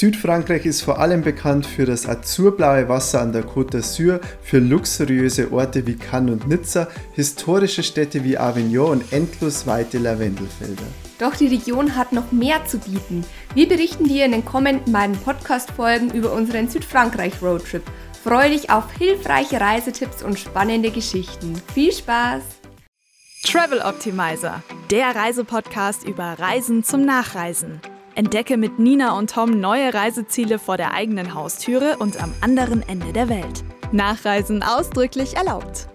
Südfrankreich ist vor allem bekannt für das azurblaue Wasser an der Côte d'Azur, für luxuriöse Orte wie Cannes und Nizza, historische Städte wie Avignon und endlos weite Lavendelfelder. Doch die Region hat noch mehr zu bieten. Wir berichten dir in den kommenden beiden Podcast-Folgen über unseren Südfrankreich-Roadtrip. Freue dich auf hilfreiche Reisetipps und spannende Geschichten. Viel Spaß! Travel Optimizer, der Reisepodcast über Reisen zum Nachreisen. Entdecke mit Nina und Tom neue Reiseziele vor der eigenen Haustüre und am anderen Ende der Welt. Nachreisen ausdrücklich erlaubt.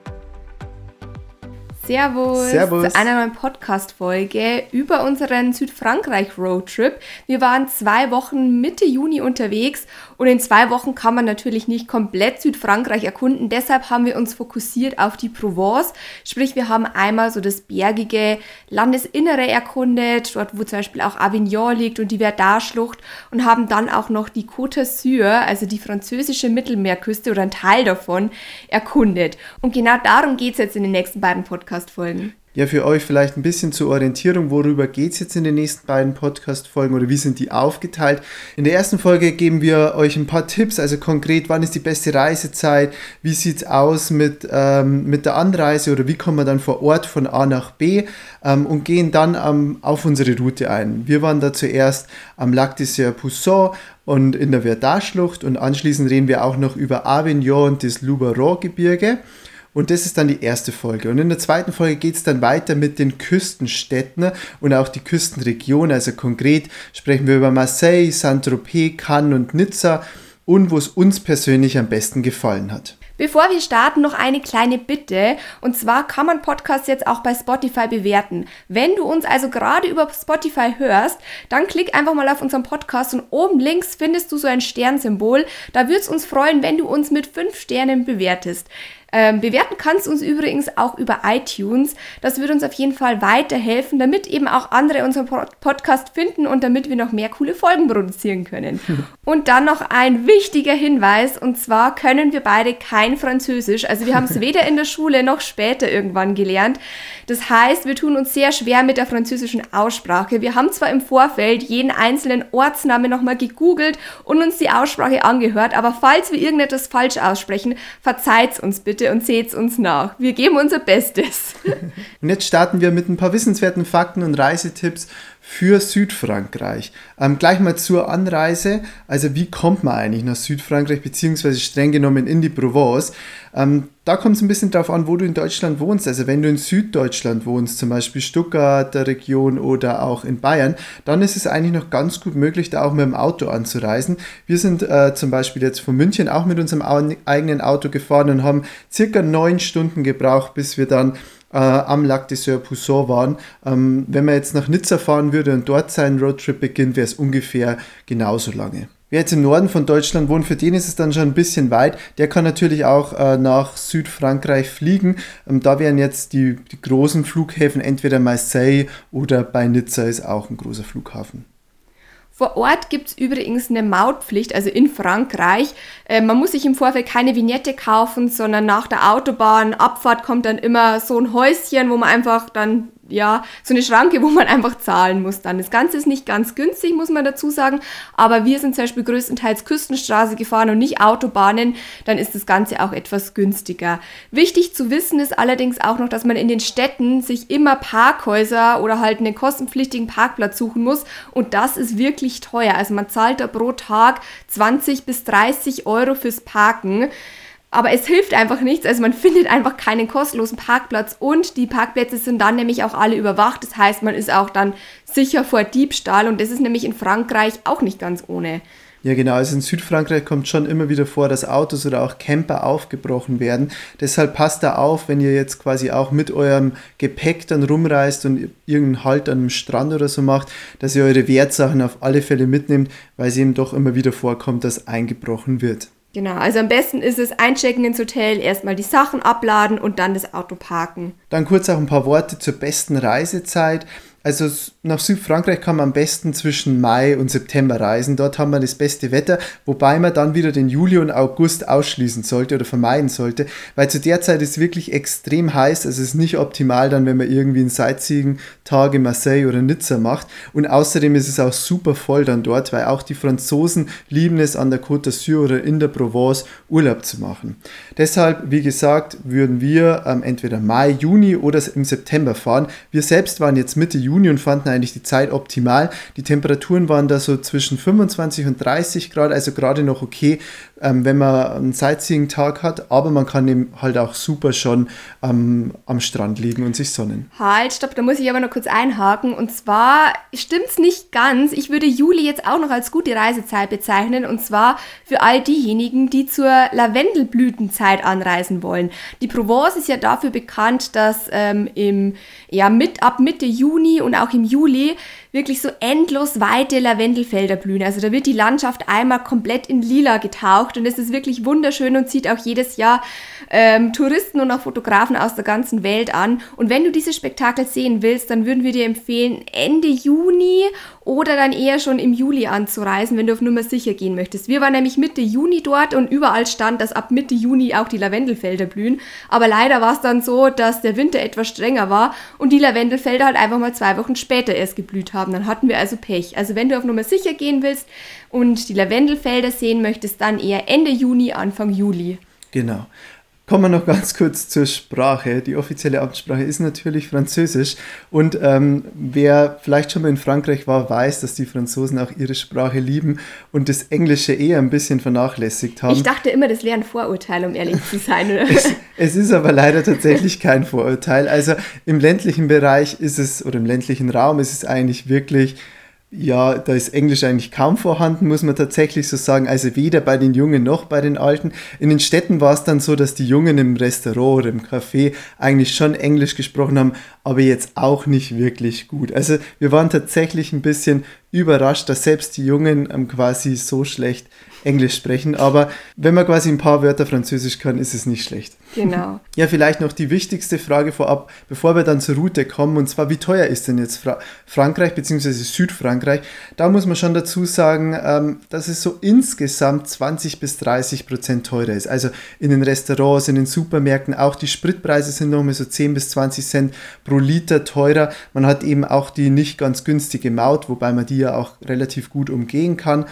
Servus, Servus. zu einer neuen Podcast-Folge über unseren Südfrankreich-Roadtrip. Wir waren zwei Wochen Mitte Juni unterwegs und in zwei Wochen kann man natürlich nicht komplett Südfrankreich erkunden. Deshalb haben wir uns fokussiert auf die Provence. Sprich, wir haben einmal so das bergige Landesinnere erkundet, dort wo zum Beispiel auch Avignon liegt und die Verdun-Schlucht und haben dann auch noch die Côte d'Azur, also die französische Mittelmeerküste oder ein Teil davon, erkundet. Und genau darum geht es jetzt in den nächsten beiden Podcast-Folgen. Ja, für euch vielleicht ein bisschen zur Orientierung, worüber geht es jetzt in den nächsten beiden Podcast-Folgen oder wie sind die aufgeteilt? In der ersten Folge geben wir euch ein paar Tipps, also konkret, wann ist die beste Reisezeit, wie sieht es aus mit, ähm, mit der Anreise oder wie kommen wir dann vor Ort von A nach B ähm, und gehen dann ähm, auf unsere Route ein. Wir waren da zuerst am Lac des Poussin und in der Verdun-Schlucht und anschließend reden wir auch noch über Avignon und das Luberon-Gebirge. Und das ist dann die erste Folge. Und in der zweiten Folge geht es dann weiter mit den Küstenstädten und auch die Küstenregion. Also konkret sprechen wir über Marseille, Saint-Tropez, Cannes und Nizza und wo es uns persönlich am besten gefallen hat. Bevor wir starten, noch eine kleine Bitte. Und zwar kann man Podcasts jetzt auch bei Spotify bewerten. Wenn du uns also gerade über Spotify hörst, dann klick einfach mal auf unseren Podcast und oben links findest du so ein Sternsymbol. Da würde es uns freuen, wenn du uns mit fünf Sternen bewertest. Ähm, bewerten kannst uns übrigens auch über iTunes. Das würde uns auf jeden Fall weiterhelfen, damit eben auch andere unseren Podcast finden und damit wir noch mehr coole Folgen produzieren können. und dann noch ein wichtiger Hinweis, und zwar können wir beide kein Französisch. Also wir haben es weder in der Schule noch später irgendwann gelernt. Das heißt, wir tun uns sehr schwer mit der französischen Aussprache. Wir haben zwar im Vorfeld jeden einzelnen Ortsnamen nochmal gegoogelt und uns die Aussprache angehört, aber falls wir irgendetwas falsch aussprechen, verzeiht uns bitte bitte und seht uns nach. Wir geben unser Bestes. und jetzt starten wir mit ein paar wissenswerten Fakten und Reisetipps für Südfrankreich. Ähm, gleich mal zur Anreise. Also wie kommt man eigentlich nach Südfrankreich, beziehungsweise streng genommen in die Provence? Ähm, da kommt es ein bisschen darauf an, wo du in Deutschland wohnst. Also wenn du in Süddeutschland wohnst, zum Beispiel Stuttgart, der Region oder auch in Bayern, dann ist es eigentlich noch ganz gut möglich, da auch mit dem Auto anzureisen. Wir sind äh, zum Beispiel jetzt von München auch mit unserem eigenen Auto gefahren und haben circa neun Stunden gebraucht, bis wir dann äh, am Lac des Poussin waren. Ähm, wenn man jetzt nach Nizza fahren würde und dort seinen Roadtrip beginnt, wäre es ungefähr genauso lange. Wer jetzt im Norden von Deutschland wohnt, für den ist es dann schon ein bisschen weit. Der kann natürlich auch äh, nach Südfrankreich fliegen. Ähm, da wären jetzt die, die großen Flughäfen entweder Marseille oder bei Nizza ist auch ein großer Flughafen. Vor Ort gibt es übrigens eine Mautpflicht, also in Frankreich. Äh, man muss sich im Vorfeld keine Vignette kaufen, sondern nach der Autobahnabfahrt kommt dann immer so ein Häuschen, wo man einfach dann ja, so eine Schranke, wo man einfach zahlen muss dann. Das Ganze ist nicht ganz günstig, muss man dazu sagen, aber wir sind zum Beispiel größtenteils Küstenstraße gefahren und nicht Autobahnen, dann ist das Ganze auch etwas günstiger. Wichtig zu wissen ist allerdings auch noch, dass man in den Städten sich immer Parkhäuser oder halt einen kostenpflichtigen Parkplatz suchen muss und das ist wirklich teuer. Also man zahlt da pro Tag 20 bis 30 Euro fürs Parken. Aber es hilft einfach nichts. Also man findet einfach keinen kostenlosen Parkplatz und die Parkplätze sind dann nämlich auch alle überwacht. Das heißt, man ist auch dann sicher vor Diebstahl und das ist nämlich in Frankreich auch nicht ganz ohne. Ja, genau. Also in Südfrankreich kommt schon immer wieder vor, dass Autos oder auch Camper aufgebrochen werden. Deshalb passt da auf, wenn ihr jetzt quasi auch mit eurem Gepäck dann rumreist und irgendeinen Halt an einem Strand oder so macht, dass ihr eure Wertsachen auf alle Fälle mitnehmt, weil es eben doch immer wieder vorkommt, dass eingebrochen wird. Genau, also am besten ist es einchecken ins Hotel, erstmal die Sachen abladen und dann das Auto parken. Dann kurz auch ein paar Worte zur besten Reisezeit. Also nach Südfrankreich kann man am besten zwischen Mai und September reisen. Dort haben wir das beste Wetter, wobei man dann wieder den Juli und August ausschließen sollte oder vermeiden sollte, weil zu der Zeit ist wirklich extrem heiß. Also es ist nicht optimal dann, wenn man irgendwie einen Sightseeing-Tag in Marseille oder Nizza macht. Und außerdem ist es auch super voll dann dort, weil auch die Franzosen lieben es an der Côte d'Azur oder in der Provence Urlaub zu machen. Deshalb, wie gesagt, würden wir ähm, entweder Mai, Juni oder im September fahren. Wir selbst waren jetzt Mitte Juni Juni und fanden eigentlich die Zeit optimal. Die Temperaturen waren da so zwischen 25 und 30 Grad, also gerade noch okay, ähm, wenn man einen Sightseeing-Tag hat, aber man kann eben halt auch super schon ähm, am Strand liegen und sich sonnen. Halt, stopp, da muss ich aber noch kurz einhaken. Und zwar stimmt es nicht ganz. Ich würde Juli jetzt auch noch als gute Reisezeit bezeichnen. Und zwar für all diejenigen, die zur Lavendelblütenzeit anreisen wollen. Die Provence ist ja dafür bekannt, dass ähm, im, ja, mit, ab Mitte Juni und auch im Juli wirklich so endlos weite Lavendelfelder blühen. Also da wird die Landschaft einmal komplett in lila getaucht und es ist wirklich wunderschön und zieht auch jedes Jahr ähm, Touristen und auch Fotografen aus der ganzen Welt an. Und wenn du dieses Spektakel sehen willst, dann würden wir dir empfehlen, Ende Juni oder dann eher schon im Juli anzureisen, wenn du auf Nummer sicher gehen möchtest. Wir waren nämlich Mitte Juni dort und überall stand, dass ab Mitte Juni auch die Lavendelfelder blühen. Aber leider war es dann so, dass der Winter etwas strenger war und die Lavendelfelder halt einfach mal zwei Wochen später erst geblüht haben. Dann hatten wir also Pech. Also wenn du auf Nummer sicher gehen willst und die Lavendelfelder sehen möchtest, dann eher Ende Juni, Anfang Juli. Genau. Kommen wir noch ganz kurz zur Sprache. Die offizielle Amtssprache ist natürlich Französisch. Und ähm, wer vielleicht schon mal in Frankreich war, weiß, dass die Franzosen auch ihre Sprache lieben und das Englische eher ein bisschen vernachlässigt haben. Ich dachte immer, das wäre ein Vorurteil, um ehrlich zu sein. es, es ist aber leider tatsächlich kein Vorurteil. Also im ländlichen Bereich ist es, oder im ländlichen Raum ist es eigentlich wirklich ja, da ist Englisch eigentlich kaum vorhanden, muss man tatsächlich so sagen. Also weder bei den Jungen noch bei den Alten. In den Städten war es dann so, dass die Jungen im Restaurant oder im Café eigentlich schon Englisch gesprochen haben, aber jetzt auch nicht wirklich gut. Also wir waren tatsächlich ein bisschen überrascht, dass selbst die Jungen ähm, quasi so schlecht Englisch sprechen. Aber wenn man quasi ein paar Wörter Französisch kann, ist es nicht schlecht. Genau. Ja, vielleicht noch die wichtigste Frage vorab, bevor wir dann zur Route kommen, und zwar, wie teuer ist denn jetzt Fra Frankreich bzw. Südfrankreich? Da muss man schon dazu sagen, ähm, dass es so insgesamt 20 bis 30 Prozent teurer ist. Also in den Restaurants, in den Supermärkten, auch die Spritpreise sind nochmal so 10 bis 20 Cent pro Liter teurer. Man hat eben auch die nicht ganz günstige Maut, wobei man die ja auch relativ gut umgehen kann.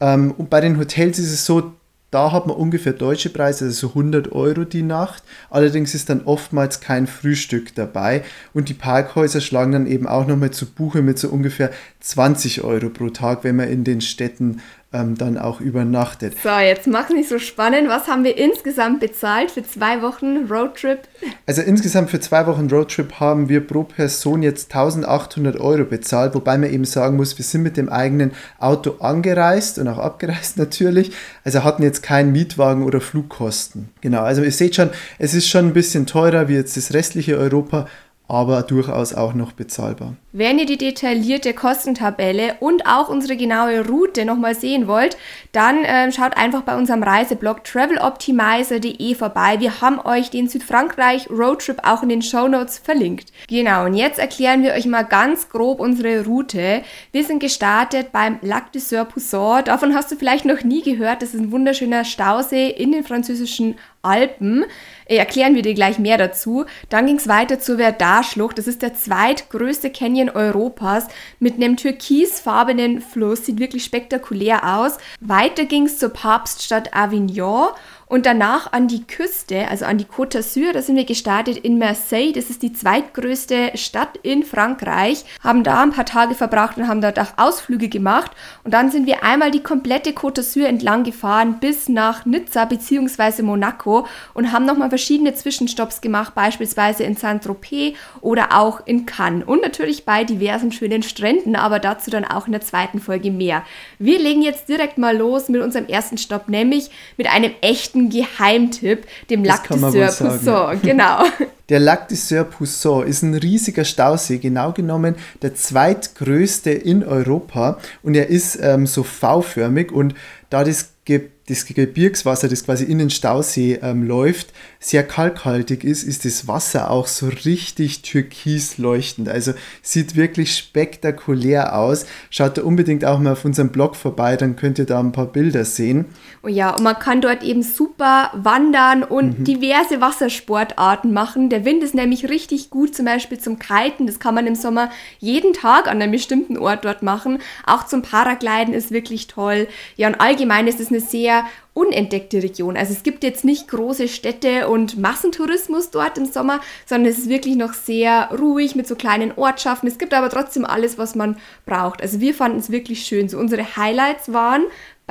Ähm, und bei den Hotels ist es so, da hat man ungefähr deutsche Preise, also so 100 Euro die Nacht. Allerdings ist dann oftmals kein Frühstück dabei. Und die Parkhäuser schlagen dann eben auch nochmal zu Buche mit so ungefähr 20 Euro pro Tag, wenn man in den Städten ähm, dann auch übernachtet. So, jetzt mach nicht so spannend. Was haben wir insgesamt bezahlt für zwei Wochen Roadtrip? Also insgesamt für zwei Wochen Roadtrip haben wir pro Person jetzt 1800 Euro bezahlt, wobei man eben sagen muss, wir sind mit dem eigenen Auto angereist und auch abgereist natürlich. Also hatten jetzt keinen Mietwagen oder Flugkosten. Genau, also ihr seht schon, es ist schon ein bisschen teurer wie jetzt das restliche Europa, aber durchaus auch noch bezahlbar. Wenn ihr die detaillierte Kostentabelle und auch unsere genaue Route nochmal sehen wollt, dann äh, schaut einfach bei unserem Reiseblog traveloptimizer.de vorbei. Wir haben euch den Südfrankreich Roadtrip auch in den Show Notes verlinkt. Genau, und jetzt erklären wir euch mal ganz grob unsere Route. Wir sind gestartet beim Lac de Sur-Poussin. Davon hast du vielleicht noch nie gehört. Das ist ein wunderschöner Stausee in den französischen Alpen. Äh, erklären wir dir gleich mehr dazu. Dann ging es weiter zur Verdar-Schlucht. Das ist der zweitgrößte Canyon Europas mit einem türkisfarbenen Fluss. Sieht wirklich spektakulär aus. Weiter ging es zur Papststadt Avignon und danach an die Küste, also an die Côte d'Azur. Da sind wir gestartet in Marseille. Das ist die zweitgrößte Stadt in Frankreich. Haben da ein paar Tage verbracht und haben dort auch Ausflüge gemacht. Und dann sind wir einmal die komplette Côte d'Azur entlang gefahren bis nach Nizza bzw. Monaco und haben nochmal verschiedene Zwischenstopps gemacht, beispielsweise in Saint-Tropez oder auch in Cannes. Und natürlich bei diversen schönen Stränden, aber dazu dann auch in der zweiten Folge mehr. Wir legen jetzt direkt mal los mit unserem ersten Stopp, nämlich mit einem echten Geheimtipp, dem Lac de Poussin. Genau. Der Lac du Sur-Pousson ist ein riesiger Stausee, genau genommen der zweitgrößte in Europa und er ist ähm, so V-förmig und da das Ge das Gebirgswasser, das quasi in den Stausee ähm, läuft, sehr kalkhaltig ist, ist das Wasser auch so richtig türkis leuchtend. Also sieht wirklich spektakulär aus. Schaut da unbedingt auch mal auf unserem Blog vorbei, dann könnt ihr da ein paar Bilder sehen. Oh ja, und man kann dort eben super wandern und mhm. diverse Wassersportarten machen. Der Wind ist nämlich richtig gut, zum Beispiel zum Kiten. Das kann man im Sommer jeden Tag an einem bestimmten Ort dort machen. Auch zum Paragliden ist wirklich toll. Ja, und allgemein ist es eine sehr unentdeckte Region. Also es gibt jetzt nicht große Städte und Massentourismus dort im Sommer, sondern es ist wirklich noch sehr ruhig mit so kleinen Ortschaften. Es gibt aber trotzdem alles, was man braucht. Also wir fanden es wirklich schön. So unsere Highlights waren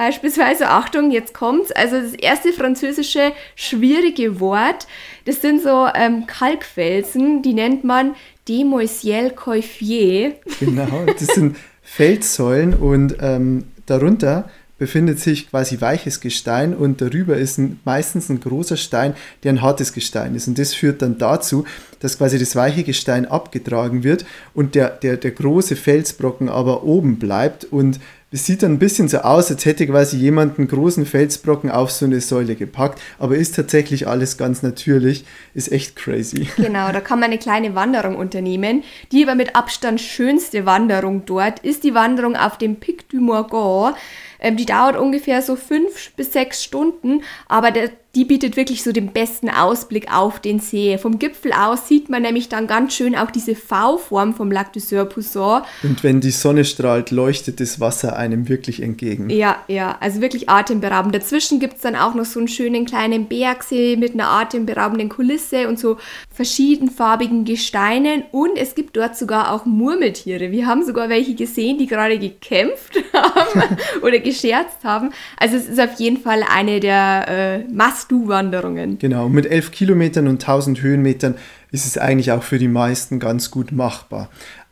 beispielsweise, Achtung, jetzt kommt's, also das erste französische schwierige Wort, das sind so ähm, Kalkfelsen, die nennt man Demoisiel Coiffier. Genau, das sind Felssäulen und ähm, darunter befindet sich quasi weiches Gestein und darüber ist ein, meistens ein großer Stein, der ein hartes Gestein ist. Und das führt dann dazu, dass quasi das weiche Gestein abgetragen wird und der, der, der große Felsbrocken aber oben bleibt und es sieht dann ein bisschen so aus, als hätte quasi jemand einen großen Felsbrocken auf so eine Säule gepackt, aber ist tatsächlich alles ganz natürlich, ist echt crazy. Genau, da kann man eine kleine Wanderung unternehmen. Die aber mit Abstand schönste Wanderung dort ist die Wanderung auf dem Pic du Morgon. Ähm, die dauert ungefähr so fünf bis sechs Stunden, aber der, die bietet wirklich so den besten Ausblick auf den See. Vom Gipfel aus sieht man nämlich dann ganz schön auch diese V-Form vom Lac du Sur-Pousson. Und wenn die Sonne strahlt, leuchtet das Wasser einem wirklich entgegen. Ja, ja, also wirklich atemberaubend. Dazwischen gibt es dann auch noch so einen schönen kleinen Bergsee mit einer atemberaubenden Kulisse und so verschiedenfarbigen Gesteinen. Und es gibt dort sogar auch Murmeltiere. Wir haben sogar welche gesehen, die gerade gekämpft haben oder gescherzt haben. Also es ist auf jeden Fall eine der äh, Must-Do-Wanderungen. Genau, mit elf Kilometern und 1000 Höhenmetern ist es eigentlich auch für die meisten ganz gut machbar.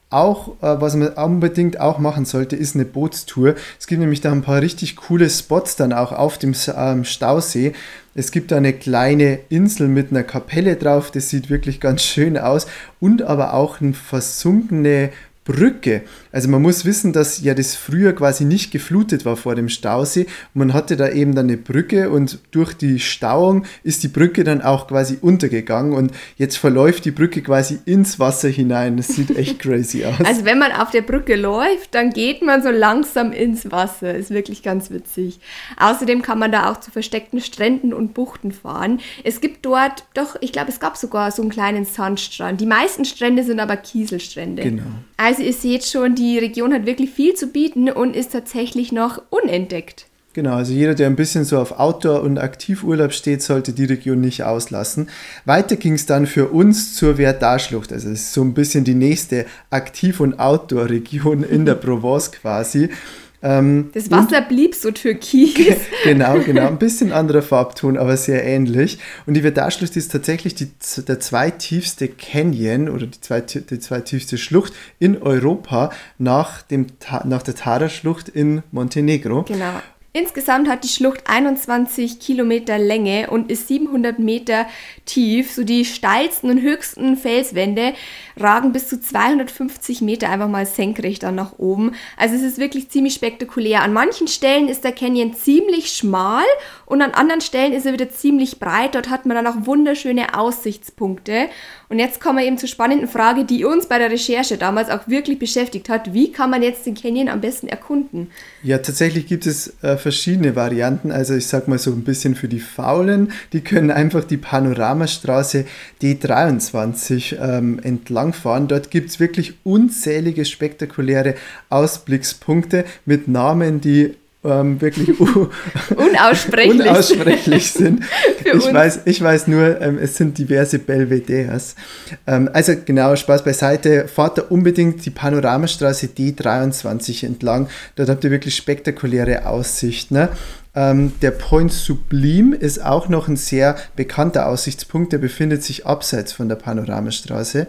Auch, äh, was man unbedingt auch machen sollte, ist eine Bootstour. Es gibt nämlich da ein paar richtig coole Spots dann auch auf dem ähm, Stausee. Es gibt da eine kleine Insel mit einer Kapelle drauf, das sieht wirklich ganz schön aus. Und aber auch eine versunkene Brücke. Also man muss wissen, dass ja das früher quasi nicht geflutet war vor dem Stausee. Man hatte da eben dann eine Brücke und durch die Stauung ist die Brücke dann auch quasi untergegangen und jetzt verläuft die Brücke quasi ins Wasser hinein. Das sieht echt crazy aus. Also wenn man auf der Brücke läuft, dann geht man so langsam ins Wasser. Ist wirklich ganz witzig. Außerdem kann man da auch zu versteckten Stränden und Buchten fahren. Es gibt dort, doch, ich glaube, es gab sogar so einen kleinen Sandstrand. Die meisten Strände sind aber Kieselstrände. Genau. Also ihr seht schon, die Region hat wirklich viel zu bieten und ist tatsächlich noch unentdeckt. Genau, also jeder, der ein bisschen so auf Outdoor- und Aktivurlaub steht, sollte die Region nicht auslassen. Weiter ging es dann für uns zur Verdar-Schlucht. Also es ist so ein bisschen die nächste Aktiv- und Outdoor-Region in der Provence quasi. Ähm, das Wasser blieb so türkis. genau, genau. Ein bisschen anderer Farbton, aber sehr ähnlich. Und die Verdar-Schlucht ist tatsächlich die, der zweitiefste Canyon oder die, zweit, die zweitiefste Schlucht in Europa nach, dem, nach der Tara-Schlucht in Montenegro. Genau. Insgesamt hat die Schlucht 21 Kilometer Länge und ist 700 Meter tief. So die steilsten und höchsten Felswände ragen bis zu 250 Meter einfach mal senkrecht dann nach oben. Also es ist wirklich ziemlich spektakulär. An manchen Stellen ist der Canyon ziemlich schmal und an anderen Stellen ist er wieder ziemlich breit. Dort hat man dann auch wunderschöne Aussichtspunkte. Und jetzt kommen wir eben zur spannenden Frage, die uns bei der Recherche damals auch wirklich beschäftigt hat. Wie kann man jetzt den Canyon am besten erkunden? Ja, tatsächlich gibt es äh, verschiedene Varianten. Also ich sag mal so ein bisschen für die Faulen, die können einfach die Panoramastraße D23 ähm, entlangfahren. Dort gibt es wirklich unzählige spektakuläre Ausblickspunkte mit Namen, die ähm, wirklich unaussprechlich. unaussprechlich sind. ich, weiß, ich weiß nur, ähm, es sind diverse Belvederes. Ähm, also genau, Spaß beiseite. Fahrt da unbedingt die Panoramastraße D23 entlang. Dort habt ihr wirklich spektakuläre Aussichten. Ne? Ähm, der Point Sublime ist auch noch ein sehr bekannter Aussichtspunkt. Der befindet sich abseits von der Panoramastraße.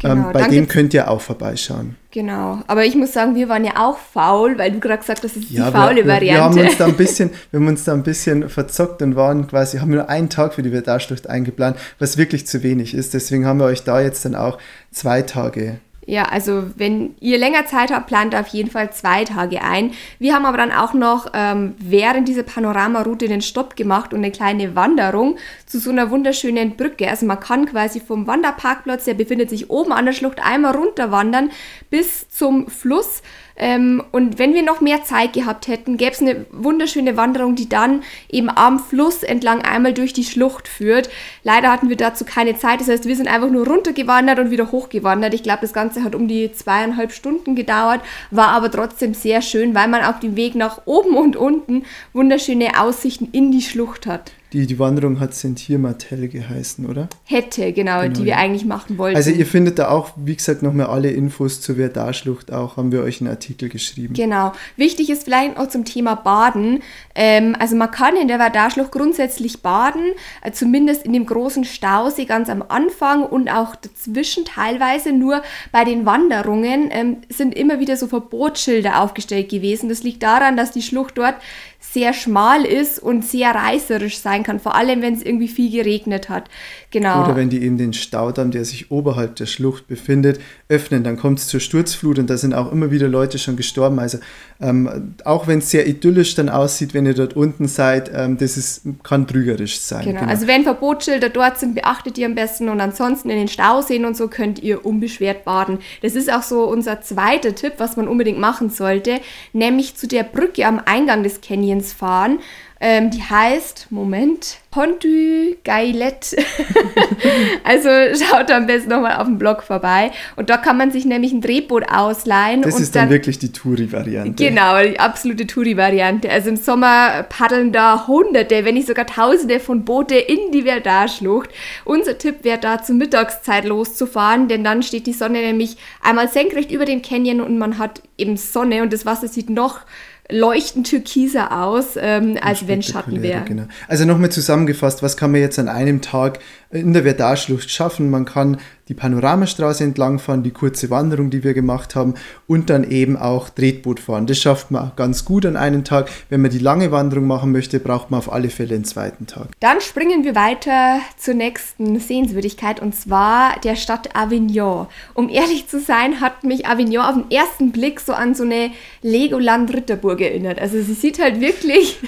Genau, ähm, bei dem könnt ihr auch vorbeischauen. Genau. Aber ich muss sagen, wir waren ja auch faul, weil du gerade gesagt hast, das ist die wir, faule wir, Variante. wir haben uns da ein bisschen, wir haben uns da ein bisschen verzockt und waren quasi, haben nur einen Tag für die Verdarschlucht eingeplant, was wirklich zu wenig ist. Deswegen haben wir euch da jetzt dann auch zwei Tage Ja, also wenn ihr länger Zeit habt, plant auf jeden Fall zwei Tage ein. Wir haben aber dann auch noch ähm, während dieser Panoramaroute den Stopp gemacht und eine kleine Wanderung zu so einer wunderschönen Brücke. Also man kann quasi vom Wanderparkplatz, der befindet sich oben an der Schlucht, einmal runterwandern bis zum Fluss. Ähm, und wenn wir noch mehr Zeit gehabt hätten, gäbe es eine wunderschöne Wanderung, die dann eben am Fluss entlang einmal durch die Schlucht führt. Leider hatten wir dazu keine Zeit. Das heißt, wir sind einfach nur runtergewandert und wieder hochgewandert. Ich glaube, das Ganze hat um die zweieinhalb Stunden gedauert, war aber trotzdem sehr schön, weil man auf dem Weg nach oben und unten wunderschöne Aussichten in die Schlucht hat. Die, die Wanderung hat Sentir Martell geheißen, oder? Hätte, genau, die wir eigentlich machen wollten. Also ihr findet da auch, wie gesagt, nochmal alle Infos zur Verdarschlucht auch, haben wir euch einen Artikel geschrieben. Genau. Wichtig ist vielleicht noch zum Thema Baden. Ähm, also man kann in der Vardarschlucht grundsätzlich baden, äh, zumindest in dem großen Stausee ganz am Anfang und auch dazwischen teilweise. Nur bei den Wanderungen ähm, sind immer wieder so Verbotsschilder aufgestellt gewesen. Das liegt daran, dass die Schlucht dort sehr schmal ist und sehr reißerisch sein kann, vor allem wenn es irgendwie viel geregnet hat. Genau. Oder wenn die eben den Staudamm, der sich oberhalb der Schlucht befindet, öffnen, dann kommt es zur Sturzflut und da sind auch immer wieder Leute schon gestorben. Also ähm, auch wenn es sehr idyllisch dann aussieht, wenn ihr dort unten seid, ähm, das ist, kann trügerisch sein. Genau. also wenn Verbotsschilder dort sind, beachtet ihr am besten und ansonsten in den Stauseen und so könnt ihr unbeschwert baden. Das ist auch so unser zweiter Tipp, was man unbedingt machen sollte, nämlich zu der Brücke am Eingang des Canyons fahren. Ähm, die heißt, Moment, Pontu Gailet. also schaut am besten nochmal auf dem Blog vorbei. Und da kann man sich nämlich ein Drehboot ausleihen. das ist dann, wirklich die Touri-Variante. Genau, die absolute Touri-Variante. Also im Sommer paddeln da Hunderte, wenn nicht sogar Tausende von Boote in die Verdar-Schlucht. Unser Tipp wäre da zur Mittagszeit loszufahren, denn dann steht die Sonne nämlich einmal senkrecht über den Canyon und man hat eben Sonne und das Wasser sieht noch leuchtend türkiser aus, ähm, als wenn Schatten wäre. Genau. Also nochmal zusammengefasst, was kann man jetzt an einem Tag in der Verdarschlucht schaffen? Man kann die Panoramastraße entlangfahren, die kurze Wanderung, die wir gemacht haben und dann eben auch Tretboot fahren. Das schafft man ganz gut an einem Tag. Wenn man die lange Wanderung machen möchte, braucht man auf alle Fälle einen zweiten Tag. Dann springen wir weiter zur nächsten Sehenswürdigkeit und zwar der Stadt Avignon. Um ehrlich zu sein, hat mich Avignon auf den ersten Blick so an so eine Legoland-Ritterburg erinnert. Also sie sieht halt wirklich.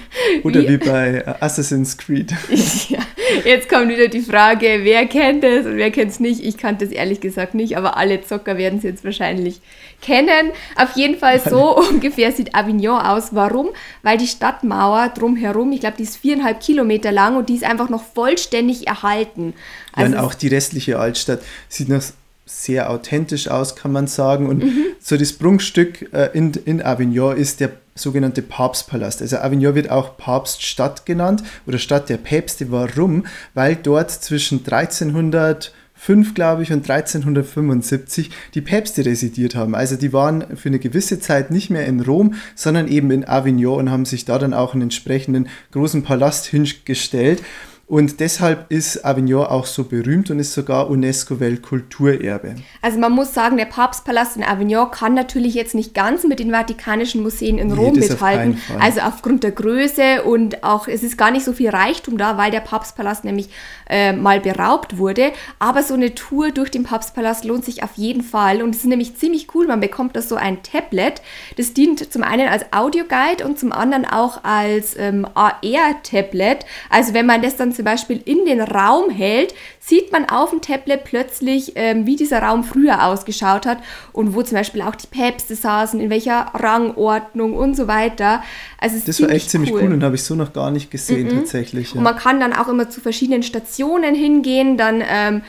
Oder wie bei äh, Assassin's Creed. ja, jetzt kommt wieder die Frage, wer kennt es und wer kennt es nicht. Ich kannte es ehrlich gesagt nicht, aber alle Zocker werden es jetzt wahrscheinlich kennen. Auf jeden Fall so ungefähr sieht Avignon aus. Warum? Weil die Stadtmauer drumherum, ich glaube, die ist viereinhalb Kilometer lang und die ist einfach noch vollständig erhalten. Ja, und Also auch die restliche Altstadt sieht noch sehr authentisch aus, kann man sagen. Und Mhm. so das Prunkstück äh, in, in Avignon ist der sogenannte Papstpalast. Also Avignon wird auch Papststadt genannt oder Stadt der Päpste. Warum? Weil dort zwischen 1305, glaube ich, und 1375 die Päpste residiert haben. Also die waren für eine gewisse Zeit nicht mehr in Rom, sondern eben in Avignon und haben sich da dann auch einen entsprechenden großen Palast hingestellt. Und deshalb ist Avignon auch so berühmt und ist sogar UNESCO-Weltkulturerbe. Also man muss sagen, der Papstpalast in Avignon kann natürlich jetzt nicht ganz mit den Vatikanischen Museen in Nee, Rom auf mithalten. Fall. Also aufgrund der Größe und auch es ist gar nicht so viel Reichtum da, weil der Papstpalast nämlich äh, mal beraubt wurde. Aber so eine Tour durch den Papstpalast lohnt sich auf jeden Fall und es ist nämlich ziemlich cool. Man bekommt da so ein Tablet. Das dient zum einen als Audioguide und zum anderen auch als ähm, AR-Tablet. Also wenn man das dann zum Beispiel in den Raum hält, sieht man auf dem Tablet plötzlich, ähm, wie dieser Raum früher ausgeschaut hat und wo zum Beispiel auch die Päpste saßen, in welcher Rangordnung und so weiter. Also Das war echt ziemlich cool, und habe ich so noch gar nicht gesehen tatsächlich. und Ja. man kann dann auch immer zu verschiedenen Stationen hingehen, dann ähm,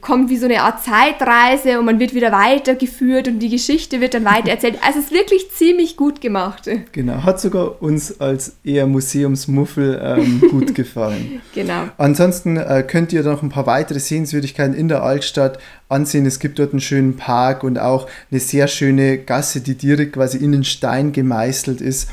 kommt wie so eine Art Zeitreise und man wird wieder weitergeführt und die Geschichte wird dann weitererzählt. Also es ist wirklich ziemlich gut gemacht. Genau, hat sogar uns als eher Museumsmuffel ähm, gut gefallen. Genau. Ansonsten äh, könnt ihr noch ein paar weitere Sehenswürdigkeiten in der Altstadt ansehen. Es gibt dort einen schönen Park und auch eine sehr schöne Gasse, die direkt quasi in den Stein gemeißelt ist.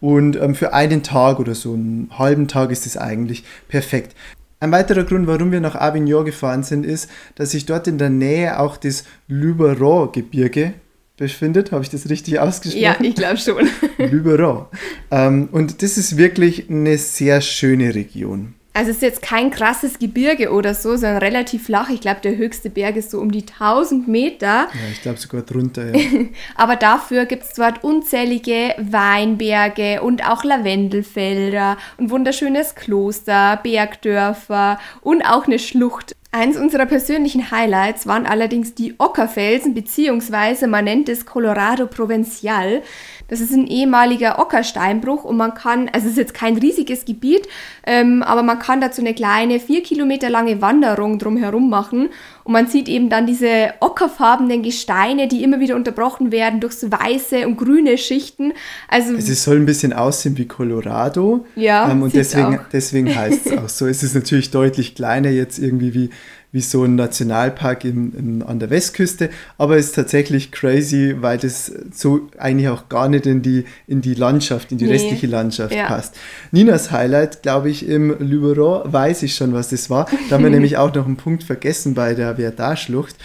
Und ähm, für einen Tag oder so einen halben Tag ist es eigentlich perfekt. Ein weiterer Grund, warum wir nach Avignon gefahren sind, ist, dass sich dort in der Nähe auch das Luberon-Gebirge befindet. Habe ich das richtig ausgesprochen? Ja, ich glaube schon. Luberon. Ähm, und das ist wirklich eine sehr schöne Region. Also es ist jetzt kein krasses Gebirge oder so, sondern relativ flach. Ich glaube, der höchste Berg ist so um die 1000 Meter. Ja, ich glaube sogar drunter, ja. Aber dafür gibt es dort unzählige Weinberge und auch Lavendelfelder und wunderschönes Kloster, Bergdörfer und auch eine Schlucht. Eins unserer persönlichen Highlights waren allerdings die Ockerfelsen, beziehungsweise man nennt es Colorado Provincial. Das ist ein ehemaliger Ockersteinbruch und man kann, also es ist jetzt kein riesiges Gebiet, ähm, aber man kann dazu eine kleine, vier Kilometer lange Wanderung drumherum machen und man sieht eben dann diese ockerfarbenen Gesteine, die immer wieder unterbrochen werden durch so weiße und grüne Schichten. Also es soll ein bisschen aussehen wie Colorado. Ja, ähm, und deswegen, deswegen heißt es auch so. Es ist natürlich deutlich kleiner jetzt irgendwie wie wie so ein Nationalpark in, in, an der Westküste, aber es ist tatsächlich crazy, weil das so eigentlich auch gar nicht in die, in die Landschaft, in die nee. restliche Landschaft ja. passt. Ninas Highlight, glaube ich, im Luberon, weiß ich schon, was das war. Da haben wir nämlich auch noch einen Punkt vergessen bei der Verdar-Schlucht.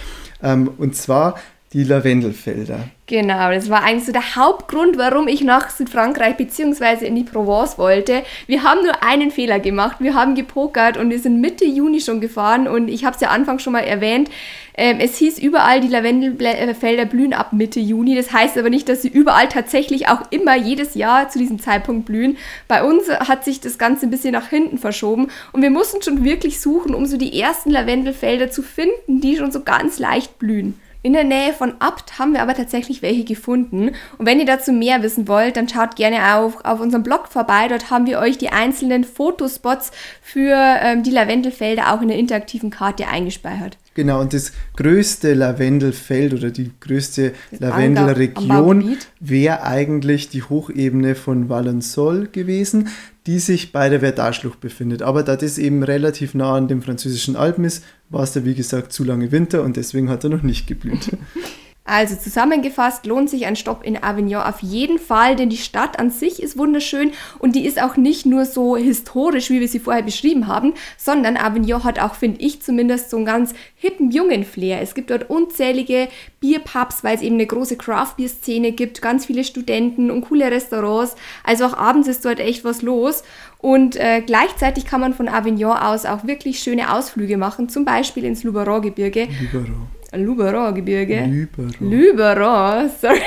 Ähm, und zwar die Lavendelfelder. Genau, das war eigentlich so der Hauptgrund, warum ich nach Südfrankreich bzw. in die Provence wollte. Wir haben nur einen Fehler gemacht. Wir haben gepokert und wir sind Mitte Juni schon gefahren und ich habe es ja anfangs schon mal erwähnt. Ähm, es hieß überall, die Lavendelfelder blühen ab Mitte Juni. Das heißt aber nicht, dass sie überall tatsächlich auch immer jedes Jahr zu diesem Zeitpunkt blühen. Bei uns hat sich das Ganze ein bisschen nach hinten verschoben und wir mussten schon wirklich suchen, um so die ersten Lavendelfelder zu finden, die schon so ganz leicht blühen. In der Nähe von Abt haben wir aber tatsächlich welche gefunden. Und wenn ihr dazu mehr wissen wollt, dann schaut gerne auf, auf unserem Blog vorbei. Dort haben wir euch die einzelnen Fotospots für ähm, die Lavendelfelder auch in der interaktiven Karte eingespeichert. Genau, und das größte Lavendelfeld oder die größte Lavendelregion wäre eigentlich die Hochebene von Valensol gewesen die sich bei der Verdar-Schlucht befindet. Aber da das eben relativ nah an den französischen Alpen ist, war es da wie gesagt zu lange Winter und deswegen hat er noch nicht geblüht. Also zusammengefasst lohnt sich ein Stopp in Avignon auf jeden Fall, denn die Stadt an sich ist wunderschön und die ist auch nicht nur so historisch, wie wir sie vorher beschrieben haben, sondern Avignon hat auch, finde ich zumindest, so einen ganz hippen, jungen Flair. Es gibt dort unzählige Bierpubs, weil es eben eine große Craft-Bier-Szene gibt, ganz viele Studenten und coole Restaurants. Also auch abends ist dort echt was los. Und äh, gleichzeitig kann man von Avignon aus auch wirklich schöne Ausflüge machen, zum Beispiel ins Luberon-Gebirge. Luberon. Luberon-Gebirge. Luberon. Luberon, sorry.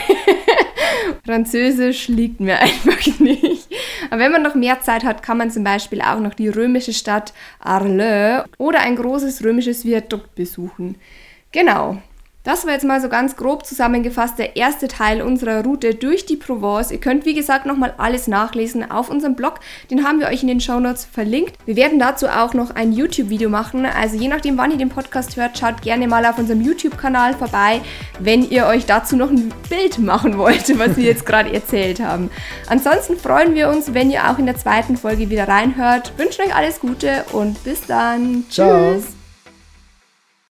Französisch liegt mir einfach nicht. Aber wenn man noch mehr Zeit hat, kann man zum Beispiel auch noch die römische Stadt Arles oder ein großes römisches Viadukt besuchen. Genau. Das war jetzt mal so ganz grob zusammengefasst der erste Teil unserer Route durch die Provence. Ihr könnt wie gesagt nochmal alles nachlesen auf unserem Blog. Den haben wir euch in den Show Notes verlinkt. Wir werden dazu auch noch ein YouTube-Video machen. Also je nachdem, wann ihr den Podcast hört, schaut gerne mal auf unserem YouTube-Kanal vorbei, wenn ihr euch dazu noch ein Bild machen wollt, was wir jetzt gerade erzählt haben. Ansonsten freuen wir uns, wenn ihr auch in der zweiten Folge wieder reinhört. Wünschen euch alles Gute und bis dann. Ciao. Tschüss.